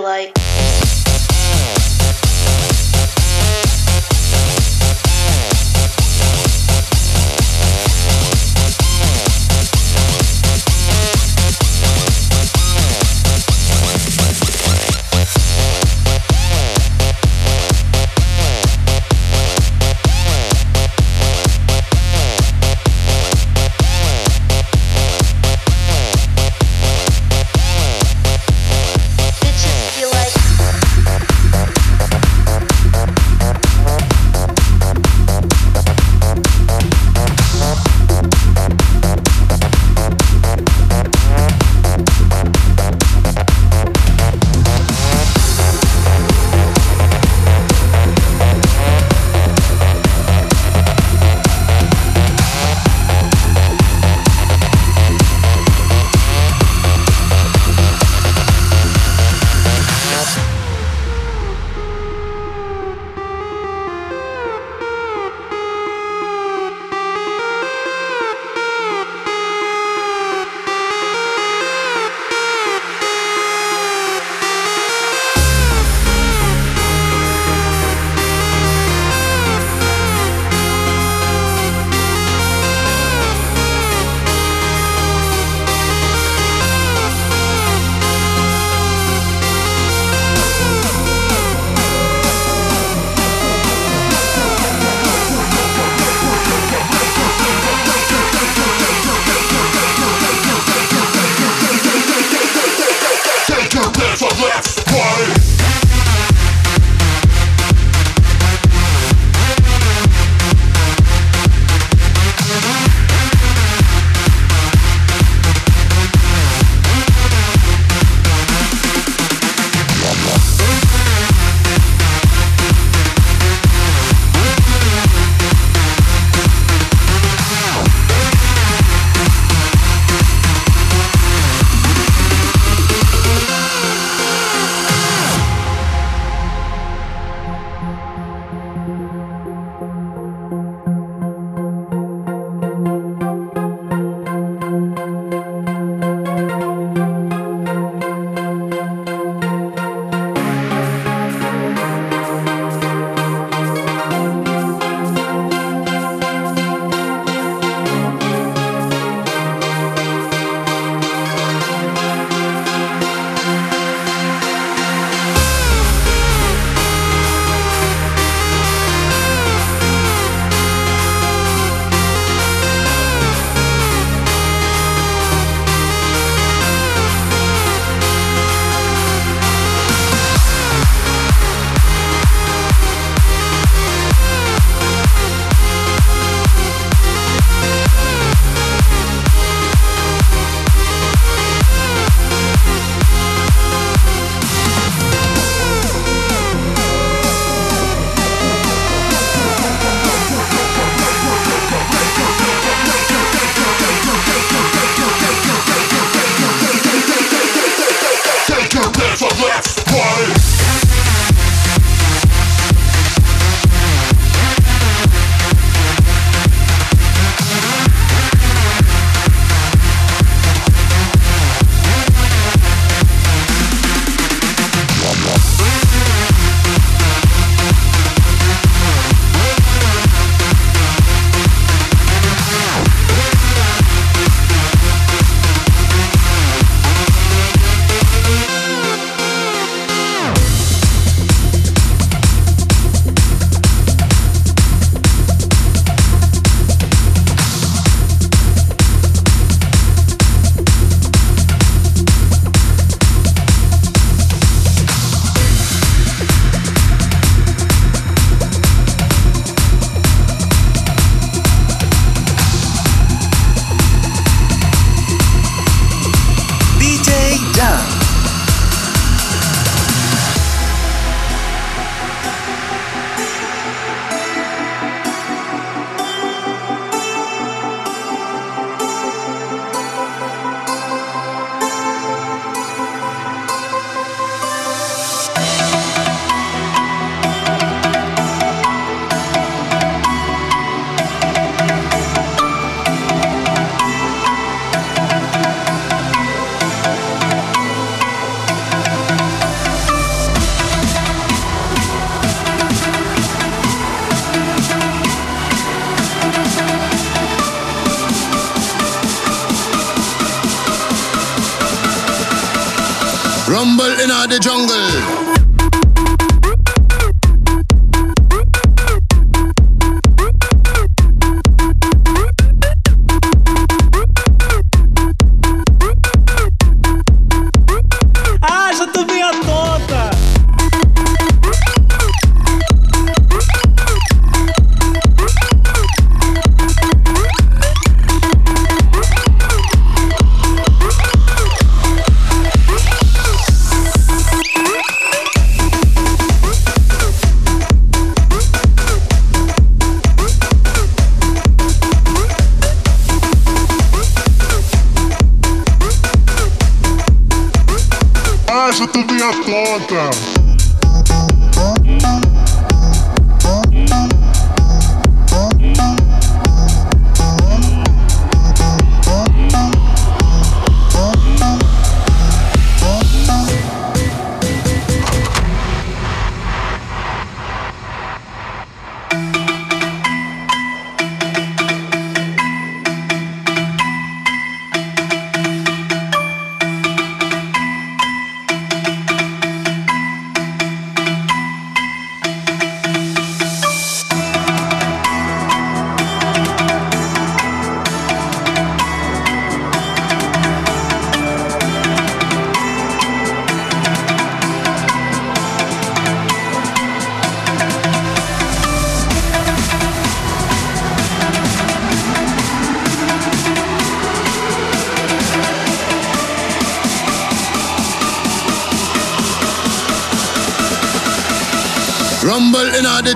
Like. The jungle.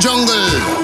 In the